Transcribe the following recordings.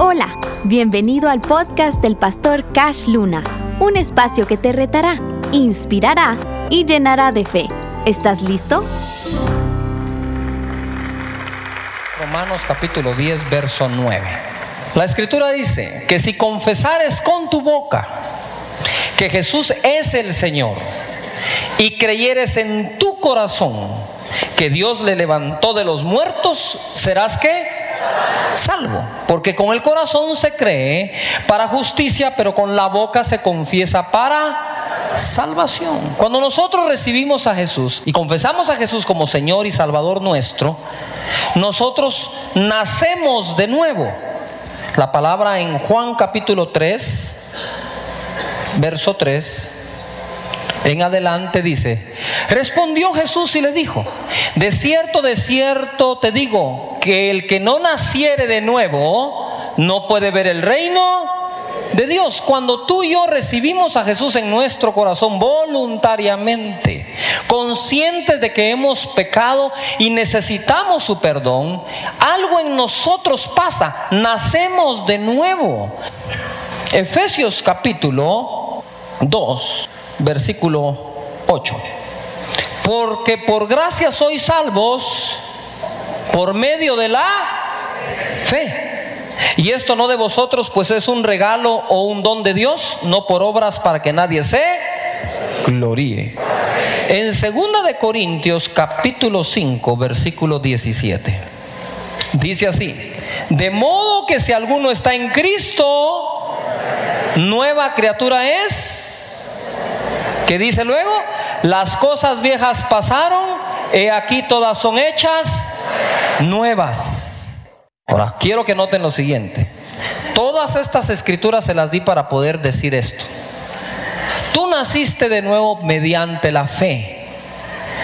Hola, bienvenido al podcast del pastor Cash Luna, un espacio que te retará, inspirará y llenará de fe. ¿Estás listo? Romanos capítulo 10, verso 9. La escritura dice que si confesares con tu boca que Jesús es el Señor y creyeres en tu corazón que Dios le levantó de los muertos, serás que salvo. Porque con el corazón se cree para justicia, pero con la boca se confiesa para salvación. Cuando nosotros recibimos a Jesús y confesamos a Jesús como Señor y Salvador nuestro, nosotros nacemos de nuevo. La palabra en Juan capítulo 3, verso 3 en adelante dice, respondió Jesús y le dijo, de cierto, de cierto te digo, que el que no naciere de nuevo no puede ver el reino de Dios. Cuando tú y yo recibimos a Jesús en nuestro corazón voluntariamente, conscientes de que hemos pecado y necesitamos su perdón, algo en nosotros pasa, nacemos de nuevo. Efesios capítulo 2 versículo 8. Porque por gracia sois salvos por medio de la fe. Y esto no de vosotros, pues es un regalo o un don de Dios, no por obras para que nadie se gloríe. En segunda de Corintios capítulo 5, versículo 17. Dice así: De modo que si alguno está en Cristo, nueva criatura es ¿Qué dice luego? Las cosas viejas pasaron, he aquí todas son hechas nuevas. Ahora, quiero que noten lo siguiente. Todas estas escrituras se las di para poder decir esto. Tú naciste de nuevo mediante la fe.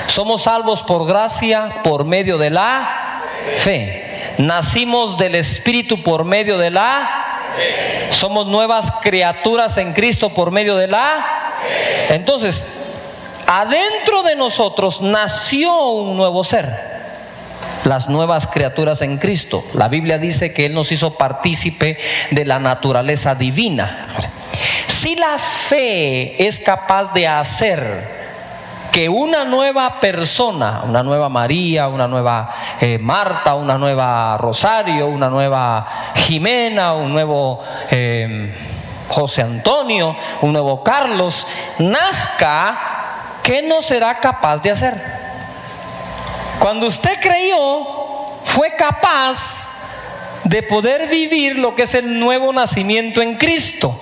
Somos salvos por gracia por medio de la fe. Nacimos del Espíritu por medio de la fe. Somos nuevas criaturas en Cristo por medio de la entonces, adentro de nosotros nació un nuevo ser las nuevas criaturas en Cristo. La Biblia dice que Él nos hizo partícipe de la naturaleza divina. Si la fe es capaz de hacer que una nueva persona, una nueva María, una nueva eh, Marta, una nueva Rosario, una nueva Jimena, un nuevo... Eh, José Antonio, un nuevo Carlos, nazca, ¿qué no será capaz de hacer? Cuando usted creyó, fue capaz de poder vivir lo que es el nuevo nacimiento en Cristo.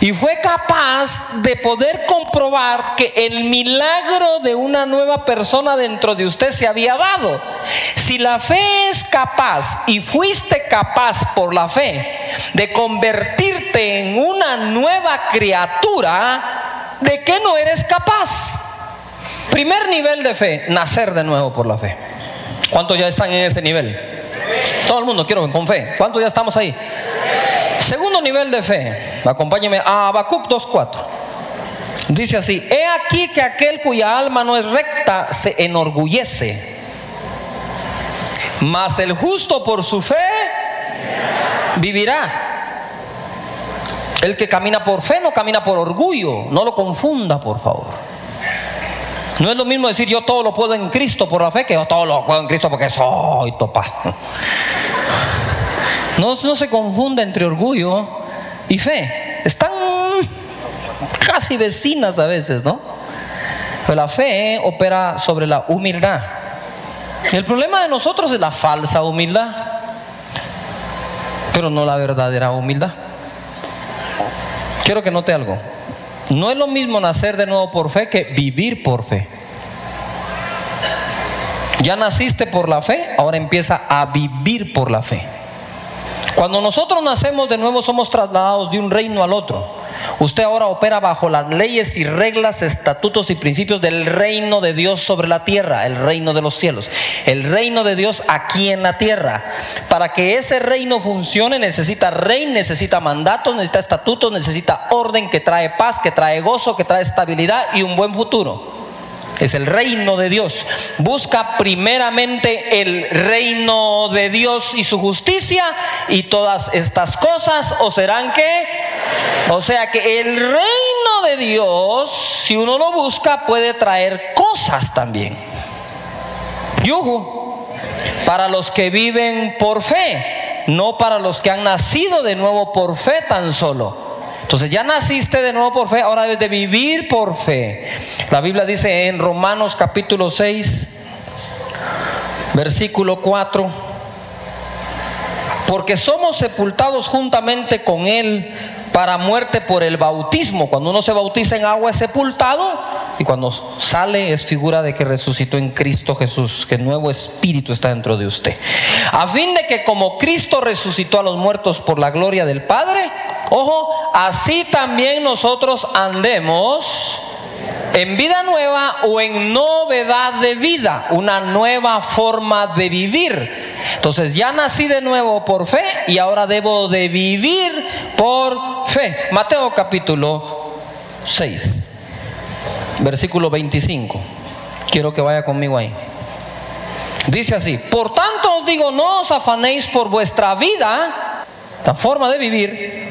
Y fue capaz de poder comprobar que el milagro de una nueva persona dentro de usted se había dado. Si la fe es capaz y fuiste capaz por la fe de en una nueva criatura, ¿de qué no eres capaz? Primer nivel de fe, nacer de nuevo por la fe. ¿Cuántos ya están en ese nivel? Todo el mundo quiero con fe. ¿Cuántos ya estamos ahí? Segundo nivel de fe, acompáñeme a Habacuc 2.4. Dice así, he aquí que aquel cuya alma no es recta se enorgullece, mas el justo por su fe vivirá. El que camina por fe no camina por orgullo, no lo confunda, por favor. No es lo mismo decir yo todo lo puedo en Cristo por la fe que yo todo lo puedo en Cristo porque soy topa. No, se confunde entre orgullo y fe. Están casi vecinas a veces, ¿no? Pero la fe opera sobre la humildad. El problema de nosotros es la falsa humildad, pero no la verdadera humildad. Quiero que note algo. No es lo mismo nacer de nuevo por fe que vivir por fe. Ya naciste por la fe, ahora empieza a vivir por la fe. Cuando nosotros nacemos de nuevo somos trasladados de un reino al otro. Usted ahora opera bajo las leyes y reglas, estatutos y principios del reino de Dios sobre la tierra, el reino de los cielos, el reino de Dios aquí en la tierra. Para que ese reino funcione necesita rey, necesita mandatos, necesita estatutos, necesita orden que trae paz, que trae gozo, que trae estabilidad y un buen futuro. Es el reino de Dios. Busca primeramente el reino de Dios y su justicia y todas estas cosas o serán que, o sea que el reino de Dios, si uno lo busca, puede traer cosas también. Yuhu, para los que viven por fe, no para los que han nacido de nuevo por fe tan solo. Entonces ya naciste de nuevo por fe, ahora debes de vivir por fe. La Biblia dice en Romanos capítulo 6, versículo 4, porque somos sepultados juntamente con Él para muerte por el bautismo. Cuando uno se bautiza en agua es sepultado y cuando sale es figura de que resucitó en Cristo Jesús, que nuevo espíritu está dentro de usted. A fin de que como Cristo resucitó a los muertos por la gloria del Padre, ojo, así también nosotros andemos en vida nueva o en novedad de vida, una nueva forma de vivir. Entonces ya nací de nuevo por fe y ahora debo de vivir por fe. Mateo capítulo 6, versículo 25. Quiero que vaya conmigo ahí. Dice así, por tanto os digo, no os afanéis por vuestra vida, la forma de vivir,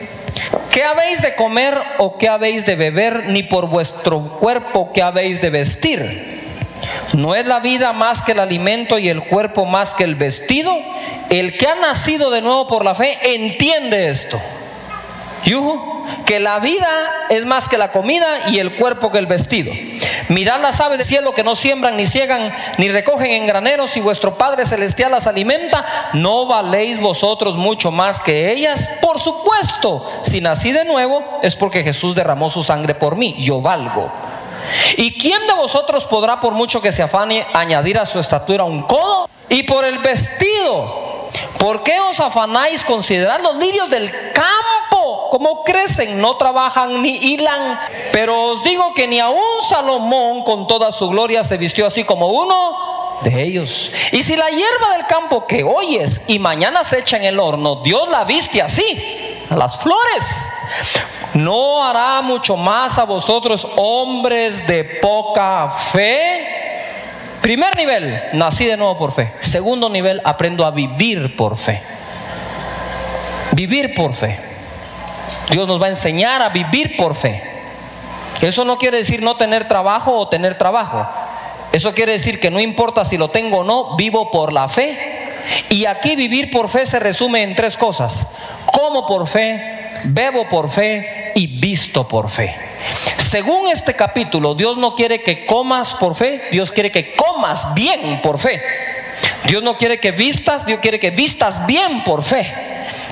qué habéis de comer o qué habéis de beber, ni por vuestro cuerpo qué habéis de vestir. ¿No es la vida más que el alimento y el cuerpo más que el vestido? El que ha nacido de nuevo por la fe entiende esto. Que la vida es más que la comida y el cuerpo que el vestido. Mirad las aves del cielo que no siembran, ni ciegan, ni recogen en graneros, y vuestro Padre Celestial las alimenta. ¿No valéis vosotros mucho más que ellas? Por supuesto, si nací de nuevo es porque Jesús derramó su sangre por mí. Yo valgo. ¿Y quién de vosotros podrá, por mucho que se afane, añadir a su estatura un codo? Y por el vestido, ¿por qué os afanáis? Considerad los lirios del campo, cómo crecen, no trabajan ni hilan. Pero os digo que ni aun Salomón con toda su gloria se vistió así como uno de ellos. Y si la hierba del campo que hoy es y mañana se echa en el horno, Dios la viste así, las flores ¿no hará mucho más a vosotros hombres de poca fe? Primer nivel, nací de nuevo por fe. Segundo nivel, aprendo a vivir por fe. Vivir por fe. Dios nos va a enseñar a vivir por fe. Eso no quiere decir no tener trabajo o tener trabajo. Eso quiere decir que no importa si lo tengo o no, vivo por la fe. Y aquí vivir por fe se resume en tres cosas. Como por fe, bebo por fe y visto por fe. Según este capítulo, Dios no quiere que comas por fe, Dios quiere que comas bien por fe. Dios no quiere que vistas, Dios quiere que vistas bien por fe.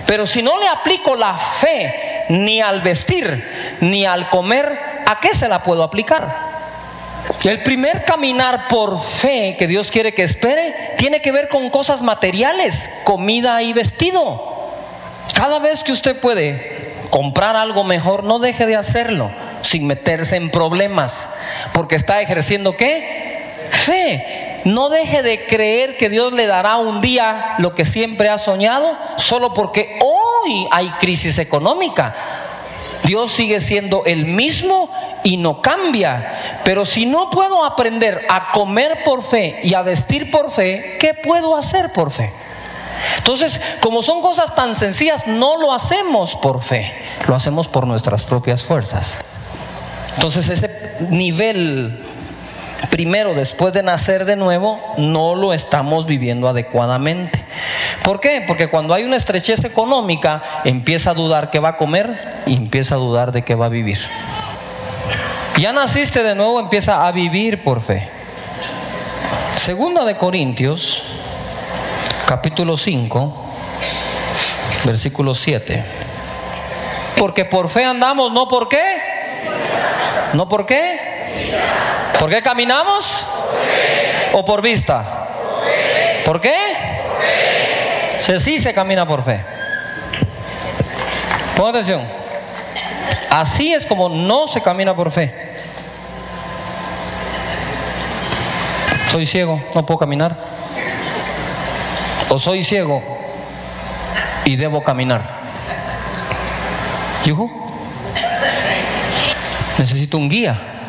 Pero si no le aplico la fe ni al vestir ni al comer, ¿a qué se la puedo aplicar? El primer caminar por fe que Dios quiere que espere tiene que ver con cosas materiales, comida y vestido. Cada vez que usted puede comprar algo mejor, no deje de hacerlo sin meterse en problemas, porque está ejerciendo qué? Fe. No deje de creer que Dios le dará un día lo que siempre ha soñado, solo porque hoy hay crisis económica. Dios sigue siendo el mismo y no cambia. Pero si no puedo aprender a comer por fe y a vestir por fe, ¿qué puedo hacer por fe? Entonces, como son cosas tan sencillas, no lo hacemos por fe, lo hacemos por nuestras propias fuerzas. Entonces, ese nivel primero, después de nacer de nuevo, no lo estamos viviendo adecuadamente. ¿Por qué? Porque cuando hay una estrechez económica, empieza a dudar que va a comer y empieza a dudar de que va a vivir. Ya naciste de nuevo, empieza a vivir por fe. Segunda de Corintios capítulo 5, versículo 7. Porque por fe andamos, no por qué. ¿No por qué? ¿Por qué caminamos? ¿O por vista? ¿Por qué? Si sí se camina por fe. Pon atención. Así es como no se camina por fe. Soy ciego, no puedo caminar o soy ciego y debo caminar. ¿Yuhu? Necesito un guía.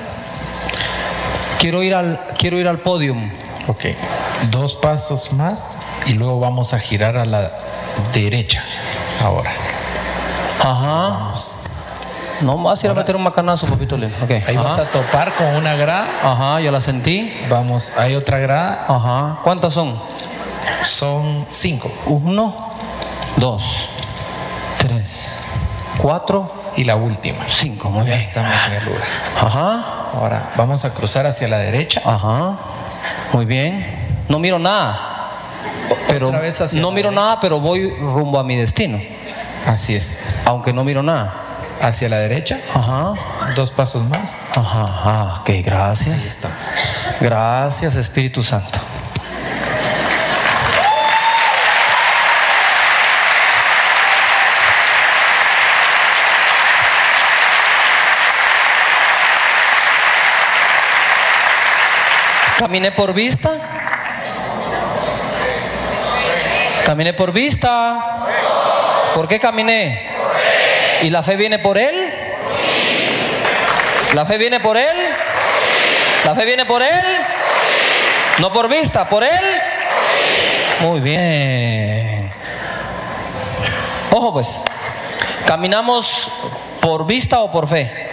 Quiero ir al, quiero ir al podium. Ok. Dos pasos más y luego vamos a girar a la derecha. Ahora. Ajá. Vamos. No a ir a meter un macanazo, papito lindo. Ok. Ahí vas a topar con una grada. Ajá, ya la sentí. Vamos, hay otra grada. Ajá. ¿Cuántas son? Son cinco. Uno, dos, tres, cuatro, Y la última. cinco. Muy Ya bien. estamos en el lugar. Ajá. Ahora vamos a cruzar hacia la derecha. Ajá. Muy bien. No miro nada. Pero Otra vez hacia no la miro derecha. nada, pero voy rumbo a mi destino. Así es. Aunque no miro nada. Hacia la derecha. Ajá. Dos pasos más. Ajá. ajá. Ok, Ahí gracias. estamos. Gracias, Espíritu Santo. Caminé por vista. Caminé por vista. ¿Por qué caminé? ¿Y la fe viene por él? ¿La fe viene por él? ¿La fe viene por él? No por vista, por él. Muy bien. Ojo pues, ¿caminamos por vista o por fe?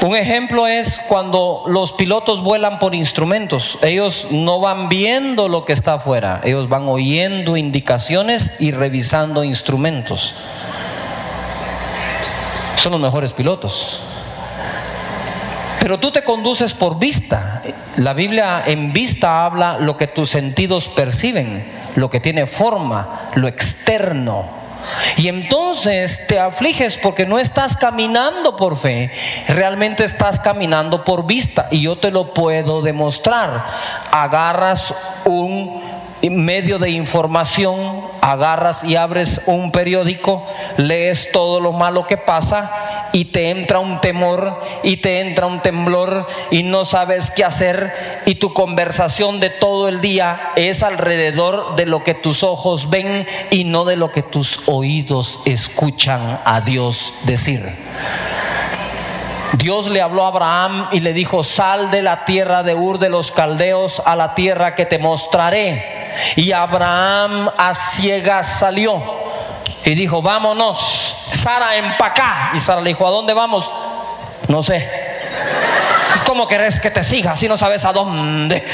Un ejemplo es cuando los pilotos vuelan por instrumentos. Ellos no van viendo lo que está afuera, ellos van oyendo indicaciones y revisando instrumentos. Son los mejores pilotos. Pero tú te conduces por vista. La Biblia en vista habla lo que tus sentidos perciben, lo que tiene forma, lo externo. Y entonces te afliges porque no estás caminando por fe, realmente estás caminando por vista. Y yo te lo puedo demostrar. Agarras un medio de información, agarras y abres un periódico, lees todo lo malo que pasa y te entra un temor y te entra un temblor y no sabes qué hacer y tu conversación de todo el día es alrededor de lo que tus ojos ven y no de lo que tus oídos escuchan a Dios decir. Dios le habló a Abraham y le dijo, sal de la tierra de Ur de los Caldeos a la tierra que te mostraré. Y Abraham a ciegas salió y dijo, vámonos, Sara empacá. Y Sara le dijo, ¿a dónde vamos? No sé. ¿Cómo querés que te siga si no sabes a dónde?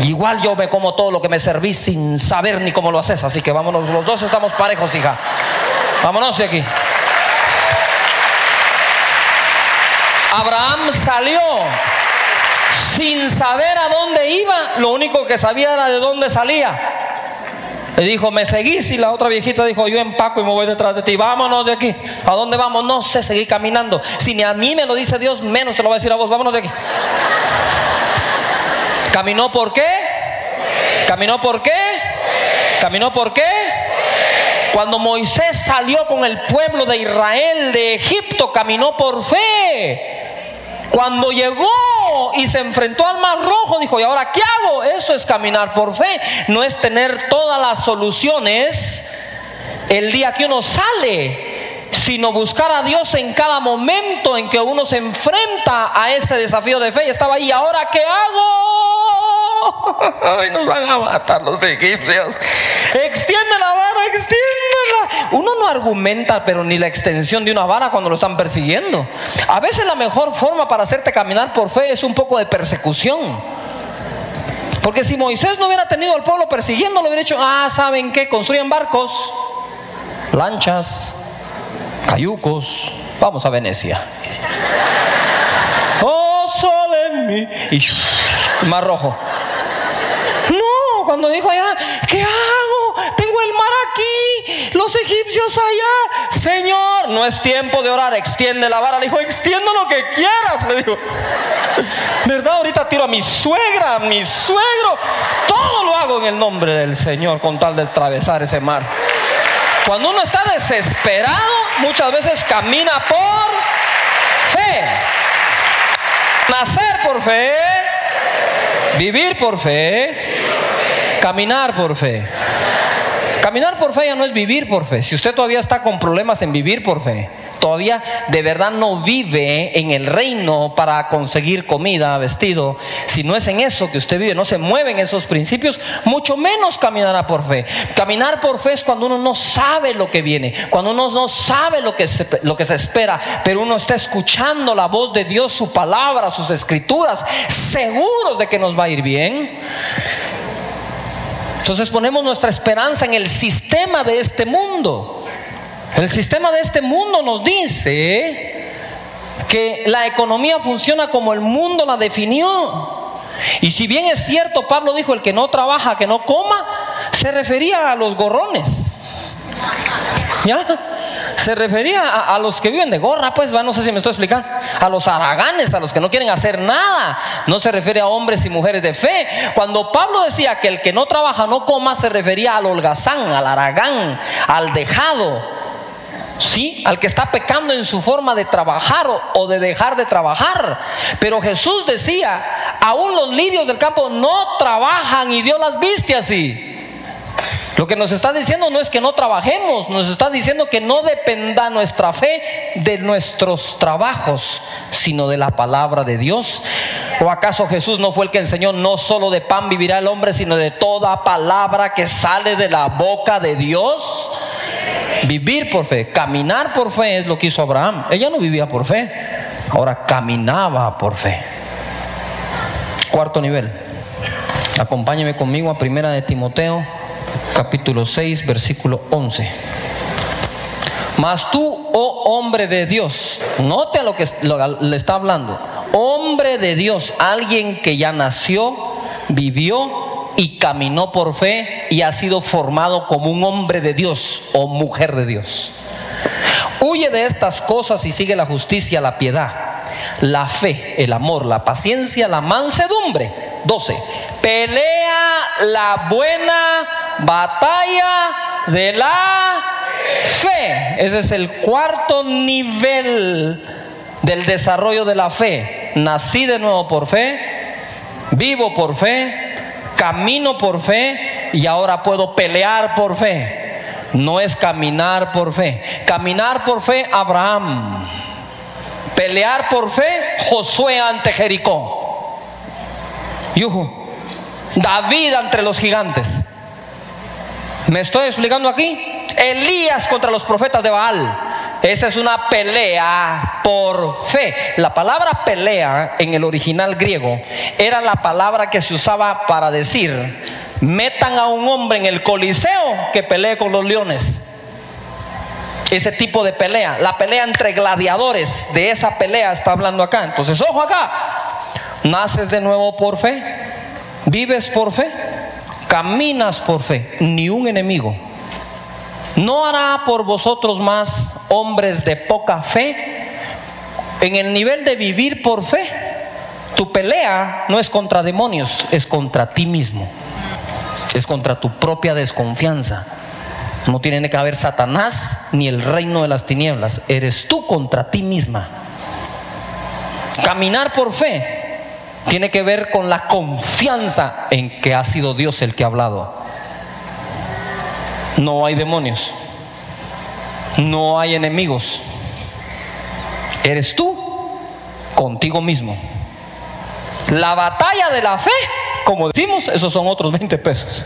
Igual yo me como todo lo que me servís sin saber ni cómo lo haces. Así que vámonos, los dos estamos parejos, hija. Vámonos de aquí. Abraham salió sin saber a dónde iba, lo único que sabía era de dónde salía. Le dijo, ¿me seguís? Y la otra viejita dijo, yo empaco y me voy detrás de ti. Vámonos de aquí. ¿A dónde vamos? No sé, seguí caminando. Si ni a mí me lo dice Dios, menos te lo va a decir a vos. Vámonos de aquí. ¿Caminó por qué? ¿Caminó por qué? ¿Caminó por qué? Cuando Moisés salió con el pueblo de Israel de Egipto, caminó por fe. Cuando llegó y se enfrentó al mar rojo, dijo, ¿y ahora qué hago? Eso es caminar por fe. No es tener todas las soluciones el día que uno sale, sino buscar a Dios en cada momento en que uno se enfrenta a ese desafío de fe. Y estaba ahí, ¿ahora qué hago? Ay, nos van a matar los egipcios. Extiende la vara, Uno no argumenta, pero ni la extensión de una vara cuando lo están persiguiendo. A veces la mejor forma para hacerte caminar por fe es un poco de persecución. Porque si Moisés no hubiera tenido al pueblo persiguiendo, le hubiera dicho, ah, ¿saben qué? Construyen barcos, lanchas, cayucos. Vamos a Venecia. Oh, sol en mí. Y mar rojo. No, cuando dijo allá, ¿qué hago? Tengo el mar aquí, los egipcios allá. Señor, no es tiempo de orar, extiende la vara. Le dijo, extiendo lo que quieras. Le dijo, ¿verdad? Ahorita tiro a mi suegra, a mi suegro. Todo lo hago en el nombre del Señor con tal de atravesar ese mar. Cuando uno está desesperado, muchas veces camina por fe. Nacer por fe, vivir por fe, caminar por fe. Caminar por fe ya no es vivir por fe. Si usted todavía está con problemas en vivir por fe, todavía de verdad no vive en el reino para conseguir comida, vestido, si no es en eso que usted vive, no se mueve en esos principios, mucho menos caminará por fe. Caminar por fe es cuando uno no sabe lo que viene, cuando uno no sabe lo que se, lo que se espera, pero uno está escuchando la voz de Dios, su palabra, sus escrituras, seguros de que nos va a ir bien. Entonces ponemos nuestra esperanza en el sistema de este mundo. El sistema de este mundo nos dice que la economía funciona como el mundo la definió. Y si bien es cierto, Pablo dijo, el que no trabaja, que no coma, se refería a los gorrones. ¿Ya? Se refería a, los que viven de gorra, pues, no sé si me estoy explicando. A los araganes, a los que no quieren hacer nada. No se refiere a hombres y mujeres de fe. Cuando Pablo decía que el que no trabaja no coma, se refería al holgazán, al aragán, al dejado. Sí, al que está pecando en su forma de trabajar o, de dejar de trabajar. Pero Jesús decía, aún los lirios del campo no trabajan y Dios las viste así. Lo que nos está diciendo no es que no trabajemos, nos está diciendo que no dependa nuestra fe de nuestros trabajos, sino de la palabra de Dios. ¿O acaso Jesús no fue el que enseñó no solo de pan vivirá el hombre, sino de toda palabra que sale de la boca de Dios? Vivir por fe, caminar por fe es lo que hizo Abraham. Ella no vivía por fe, ahora caminaba por fe. Cuarto nivel. Acompáñeme conmigo a Primera de Timoteo, capítulo 6, versículo 11. Mas tú, oh hombre de Dios, note a lo que le está hablando. Hombre de Dios, alguien que ya nació, vivió y caminó por fe y ha sido formado como un hombre de Dios o mujer de Dios. Huye de estas cosas y sigue la justicia, la piedad, la fe, el amor, la paciencia, la mansedumbre. 12. Pelea la buena batalla de la fe. Ese es el cuarto nivel del desarrollo de la fe. Nací de nuevo por fe, vivo por fe, camino por fe y ahora puedo pelear por fe. No es caminar por fe. Caminar por fe, Abraham. Pelear por fe, Josué ante Jericó. Yuhu. David entre los gigantes. ¿Me estoy explicando aquí? Elías contra los profetas de Baal. Esa es una pelea por fe. La palabra pelea en el original griego era la palabra que se usaba para decir, metan a un hombre en el coliseo que pelee con los leones. Ese tipo de pelea, la pelea entre gladiadores, de esa pelea está hablando acá. Entonces, ojo acá, naces de nuevo por fe, vives por fe, caminas por fe, ni un enemigo ¿No hará por vosotros más hombres de poca fe? En el nivel de vivir por fe, tu pelea no es contra demonios, es contra ti mismo. Es contra tu propia desconfianza. No tiene que haber Satanás ni el reino de las tinieblas. Eres tú contra ti misma. Caminar por fe tiene que ver con la confianza en que ha sido Dios el que ha hablado no hay demonios, no hay enemigos. Eres tú contigo mismo. La batalla de la fe, como decimos, esos son otros 20 pesos.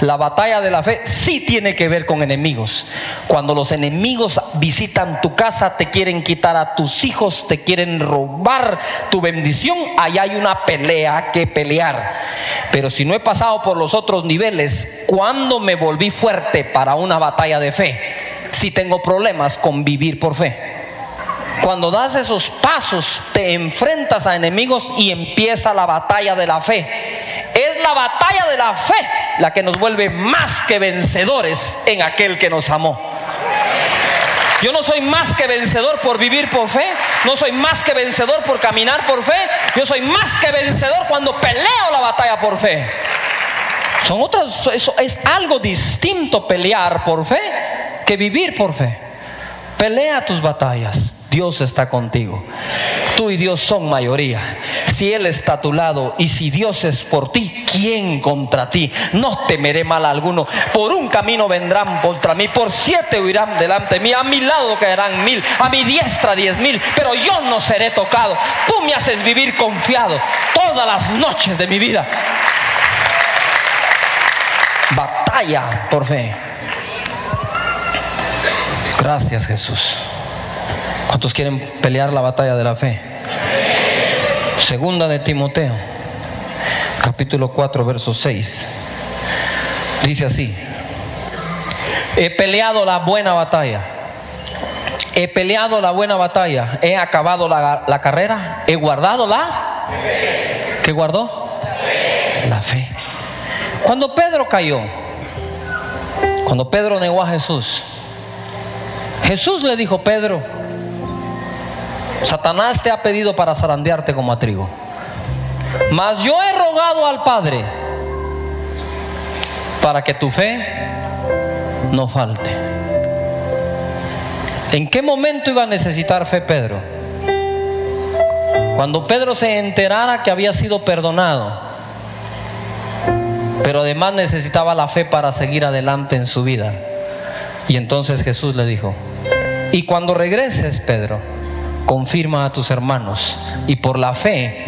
La batalla de la fe sí tiene que ver con enemigos. Cuando los enemigos visitan tu casa, te quieren quitar a tus hijos, te quieren robar tu bendición, ahí hay una pelea que pelear. Pero si no he pasado por los otros niveles, ¿cuándo me volví fuerte para una batalla de fe? Si tengo problemas con vivir por fe. Cuando das esos pasos, te enfrentas a enemigos y empieza la batalla de la fe. La batalla de la fe la que nos vuelve más que vencedores en aquel que nos amó. Yo no soy más que vencedor por vivir por fe. No soy más que vencedor por caminar por fe. Yo soy más que vencedor cuando peleo la batalla por fe. Son otras, eso es algo distinto pelear por fe que vivir por fe. Pelea tus batallas. Dios está contigo. Tú y Dios son mayoría. Si Él está a tu lado y si Dios es por ti, ¿quién contra ti? No temeré mal alguno. Por un camino vendrán contra mí, por siete huirán delante de mí, a mi lado caerán mil, a mi diestra diez mil, pero yo no seré tocado. Tú me haces vivir confiado todas las noches de mi vida. Batalla por fe. Gracias Jesús. ¿Cuántos quieren pelear la batalla de la fe? Segunda de Timoteo, capítulo 4, verso 6. Dice así, he peleado la buena batalla, he peleado la buena batalla, he acabado la, la carrera, he guardado la... ¿Qué guardó? La fe. Cuando Pedro cayó, cuando Pedro negó a Jesús, Jesús le dijo, Pedro, Satanás te ha pedido para zarandearte como a trigo. Mas yo he rogado al Padre para que tu fe no falte. ¿En qué momento iba a necesitar fe Pedro? Cuando Pedro se enterara que había sido perdonado, pero además necesitaba la fe para seguir adelante en su vida. Y entonces Jesús le dijo, y cuando regreses, Pedro, confirma a tus hermanos. Y por la fe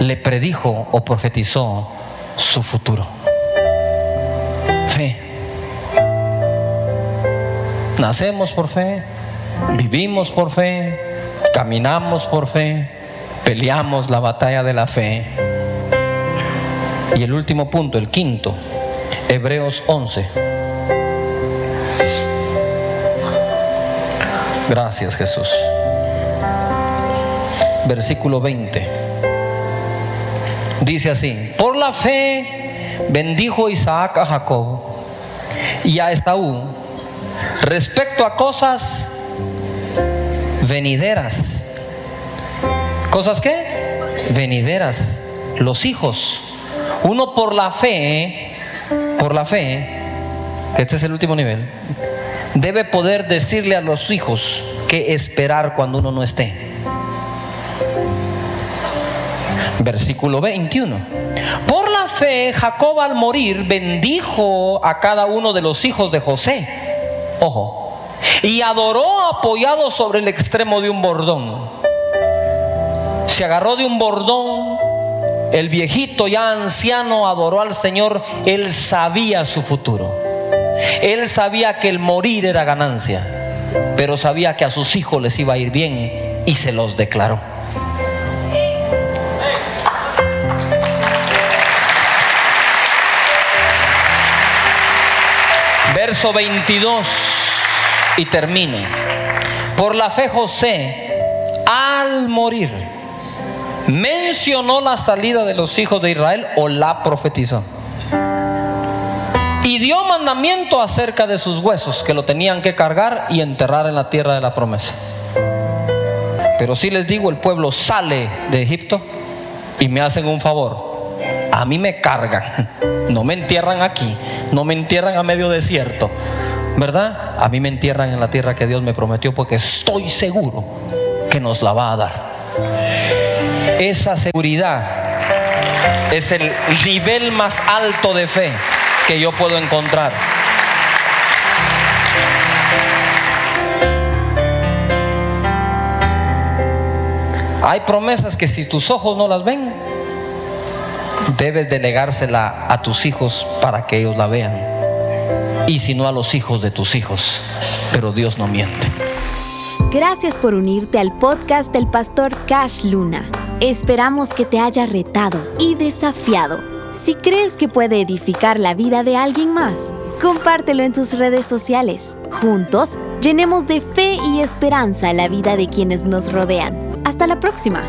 le predijo o profetizó su futuro. Fe. Nacemos por fe, vivimos por fe, caminamos por fe, peleamos la batalla de la fe. Y el último punto, el quinto, Hebreos 11. Gracias Jesús versículo 20. Dice así, por la fe bendijo Isaac a Jacob y a Esaú respecto a cosas venideras. ¿Cosas qué? Venideras. Los hijos. Uno por la fe, por la fe, que este es el último nivel, debe poder decirle a los hijos que esperar cuando uno no esté. Versículo 21. Por la fe, Jacob al morir bendijo a cada uno de los hijos de José. Ojo. Y adoró apoyado sobre el extremo de un bordón. Se agarró de un bordón. El viejito ya anciano adoró al Señor. Él sabía su futuro. Él sabía que el morir era ganancia. Pero sabía que a sus hijos les iba a ir bien y se los declaró. Verso 22 y termino. Por la fe José, al morir, mencionó la salida de los hijos de Israel o la profetizó. Y dio mandamiento acerca de sus huesos, que lo tenían que cargar y enterrar en la tierra de la promesa. Pero si les digo, el pueblo sale de Egipto y me hacen un favor. A mí me cargan, no me entierran aquí, no me entierran a medio desierto, ¿verdad? A mí me entierran en la tierra que Dios me prometió porque estoy seguro que nos la va a dar. Esa seguridad es el nivel más alto de fe que yo puedo encontrar. Hay promesas que si tus ojos no las ven, debes delegársela a tus hijos para que ellos la vean. Y si no a los hijos de tus hijos. Pero Dios no miente. Gracias por unirte al podcast del pastor Cash Luna. Esperamos que te haya retado y desafiado. Si crees que puede edificar la vida de alguien más, compártelo en tus redes sociales. Juntos, llenemos de fe y esperanza la vida de quienes nos rodean. Hasta la próxima.